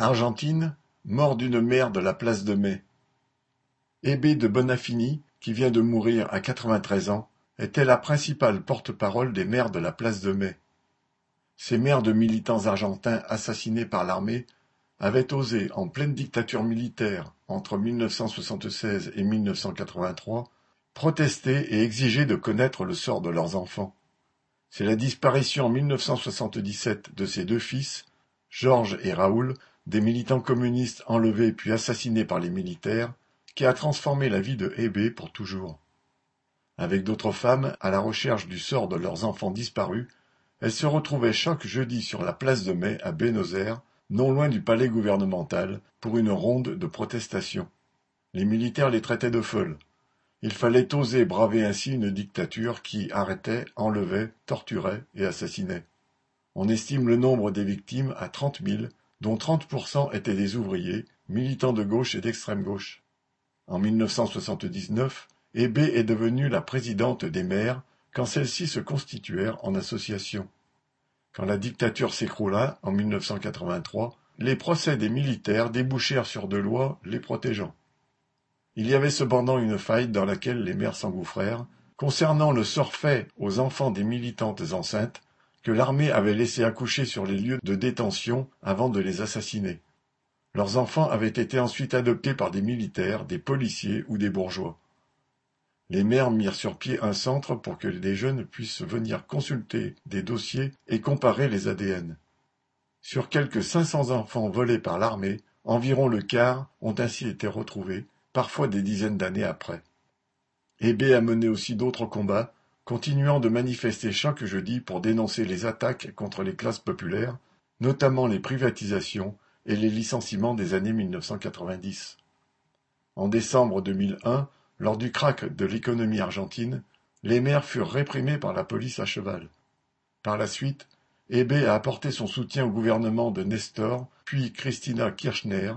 Argentine, mort d'une mère de la place de Mai. Hébé de Bonafini, qui vient de mourir à 93 ans, était la principale porte-parole des maires de la place de Mai. Ces maires de militants argentins assassinés par l'armée avaient osé, en pleine dictature militaire entre 1976 et 1983, protester et exiger de connaître le sort de leurs enfants. C'est la disparition en 1977 de ses deux fils, Georges et Raoul, des militants communistes enlevés puis assassinés par les militaires, qui a transformé la vie de Hébé pour toujours. Avec d'autres femmes, à la recherche du sort de leurs enfants disparus, elle se retrouvait chaque jeudi sur la place de Mai à Buenos Aires, non loin du palais gouvernemental, pour une ronde de protestation. Les militaires les traitaient de folles. Il fallait oser braver ainsi une dictature qui arrêtait, enlevait, torturait et assassinait. On estime le nombre des victimes à trente mille, dont 30% étaient des ouvriers, militants de gauche et d'extrême gauche. En 1979, Hébé est devenue la présidente des maires quand celles-ci se constituèrent en association. Quand la dictature s'écroula en 1983, les procès des militaires débouchèrent sur de lois les protégeant. Il y avait cependant une faille dans laquelle les maires s'engouffrèrent, concernant le sort fait aux enfants des militantes enceintes que l'armée avait laissé accoucher sur les lieux de détention avant de les assassiner. Leurs enfants avaient été ensuite adoptés par des militaires, des policiers ou des bourgeois. Les maires mirent sur pied un centre pour que les jeunes puissent venir consulter des dossiers et comparer les ADN. Sur quelques 500 enfants volés par l'armée, environ le quart ont ainsi été retrouvés, parfois des dizaines d'années après. Hébé a mené aussi d'autres combats, continuant de manifester chaque jeudi pour dénoncer les attaques contre les classes populaires, notamment les privatisations et les licenciements des années 1990. En décembre 2001, lors du krach de l'économie argentine, les maires furent réprimés par la police à cheval. Par la suite, Hébé a apporté son soutien au gouvernement de Nestor, puis Cristina Kirchner,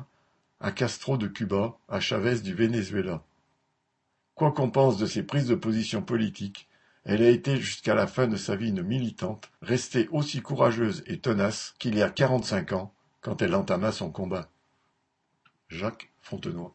à Castro de Cuba, à Chavez du Venezuela. Quoi qu'on pense de ses prises de position politiques, elle a été jusqu'à la fin de sa vie une militante, restée aussi courageuse et tenace qu'il y a quarante-cinq ans, quand elle entama son combat. Jacques Fontenoy